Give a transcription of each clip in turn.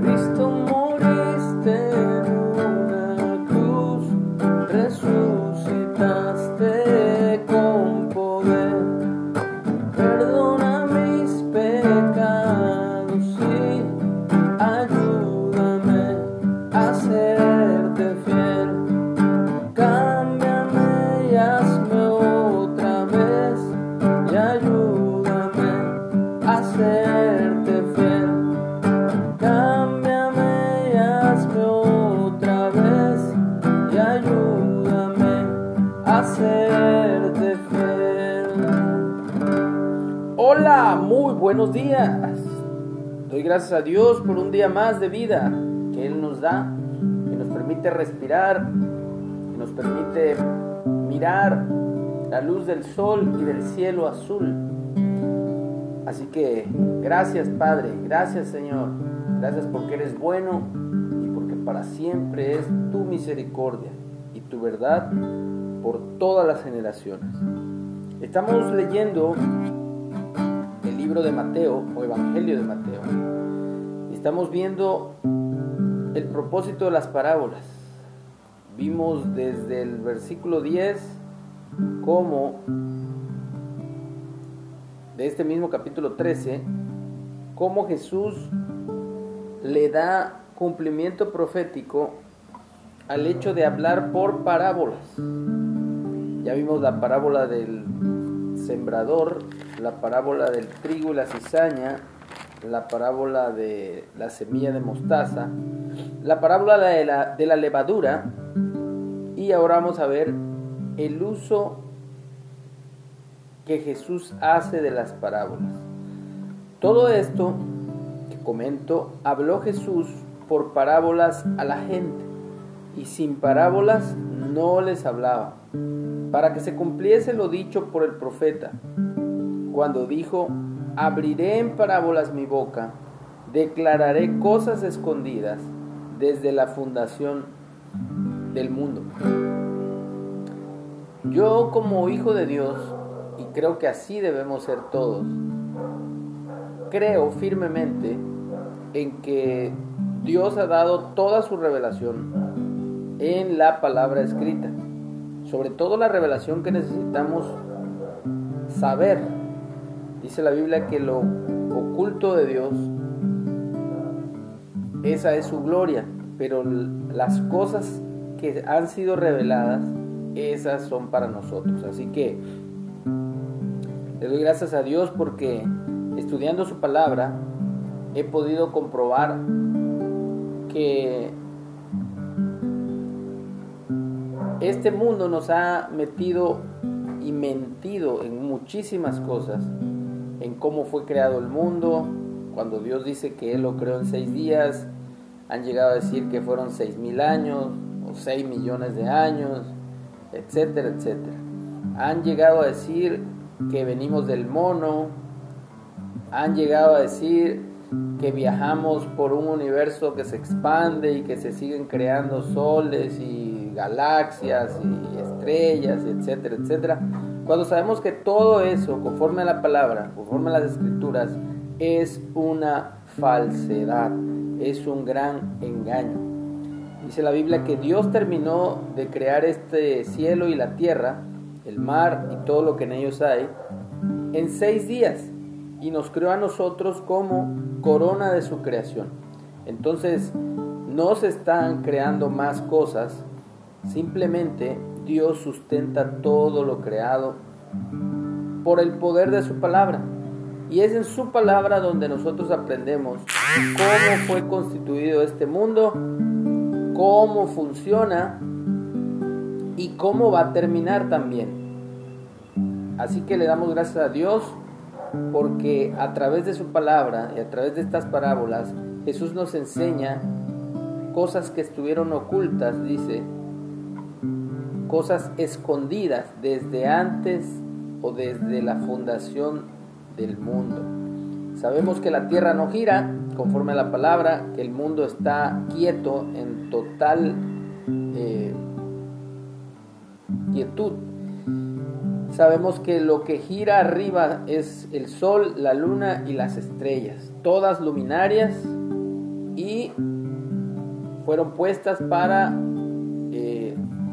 Cristo moriste Hola, muy buenos días. Doy gracias a Dios por un día más de vida que Él nos da, que nos permite respirar, que nos permite mirar la luz del sol y del cielo azul. Así que gracias Padre, gracias Señor, gracias porque eres bueno y porque para siempre es tu misericordia y tu verdad por todas las generaciones. Estamos leyendo libro de Mateo o Evangelio de Mateo. Estamos viendo el propósito de las parábolas. Vimos desde el versículo 10 cómo de este mismo capítulo 13, cómo Jesús le da cumplimiento profético al hecho de hablar por parábolas. Ya vimos la parábola del sembrador, la parábola del trigo y la cizaña, la parábola de la semilla de mostaza, la parábola de la, levadura y ahora vamos a ver el uso que Jesús hace de las parábolas. Todo esto que comento habló Jesús por parábolas a la gente y sin parábolas no les hablaba, para que se cumpliese lo dicho por el profeta, cuando dijo, abriré en parábolas mi boca, declararé cosas escondidas desde la fundación del mundo. Yo como hijo de Dios, y creo que así debemos ser todos, creo firmemente en que Dios ha dado toda su revelación en la palabra escrita, sobre todo la revelación que necesitamos saber. Dice la Biblia que lo oculto de Dios, esa es su gloria, pero las cosas que han sido reveladas, esas son para nosotros. Así que le doy gracias a Dios porque estudiando su palabra he podido comprobar que este mundo nos ha metido y mentido en muchísimas cosas, en cómo fue creado el mundo, cuando Dios dice que Él lo creó en seis días, han llegado a decir que fueron seis mil años o seis millones de años, etcétera, etcétera. Han llegado a decir que venimos del mono, han llegado a decir que viajamos por un universo que se expande y que se siguen creando soles y galaxias y estrellas, etcétera, etcétera. Cuando sabemos que todo eso, conforme a la palabra, conforme a las escrituras, es una falsedad, es un gran engaño. Dice la Biblia que Dios terminó de crear este cielo y la tierra, el mar y todo lo que en ellos hay, en seis días y nos creó a nosotros como corona de su creación. Entonces, no se están creando más cosas, simplemente Dios sustenta todo lo creado por el poder de su palabra. Y es en su palabra donde nosotros aprendemos cómo fue constituido este mundo, cómo funciona y cómo va a terminar también. Así que le damos gracias a Dios porque a través de su palabra y a través de estas parábolas Jesús nos enseña cosas que estuvieron ocultas, dice, cosas escondidas desde antes o desde la fundación del mundo. Sabemos que la tierra no gira conforme a la palabra, que el mundo está quieto en total eh, quietud. Sabemos que lo que gira arriba es el sol, la luna y las estrellas, todas luminarias y fueron puestas para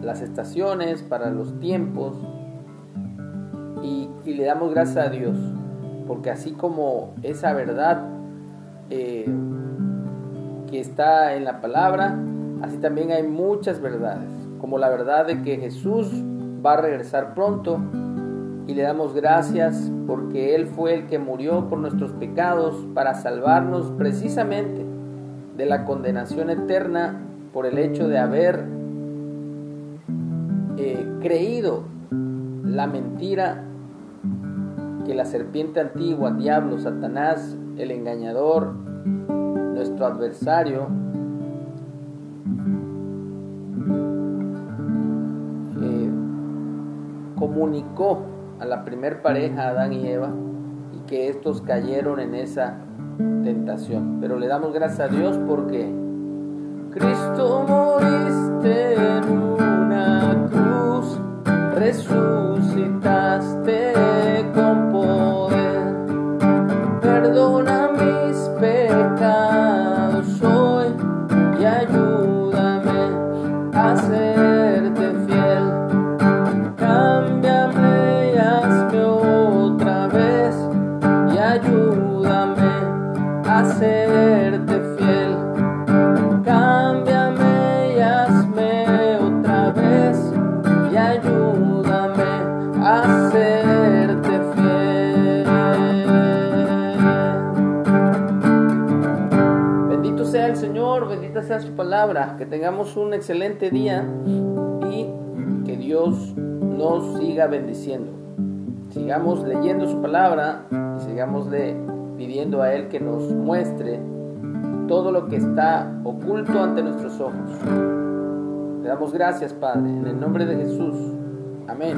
las estaciones, para los tiempos. Y, le damos gracias a Dios, porque así como esa verdad eh, que está en la palabra, así también hay muchas verdades, como la verdad de que Jesús va a regresar pronto y le damos gracias porque Él fue el que murió por nuestros pecados para salvarnos precisamente de la condenación eterna por el hecho de haber creído la mentira que la serpiente antigua, diablo, Satanás, el engañador, nuestro adversario, eh, comunicó a la primer pareja, Adán y Eva, y que estos cayeron en esa tentación. Pero le damos gracias a Dios porque Cristo moriste en This room. Sea el Señor, bendita sea su palabra, que tengamos un excelente día y que Dios nos siga bendiciendo. Sigamos leyendo su palabra y sigamos pidiendo a Él que nos muestre todo lo que está oculto ante nuestros ojos. Le damos gracias, Padre, en el nombre de Jesús. Amén.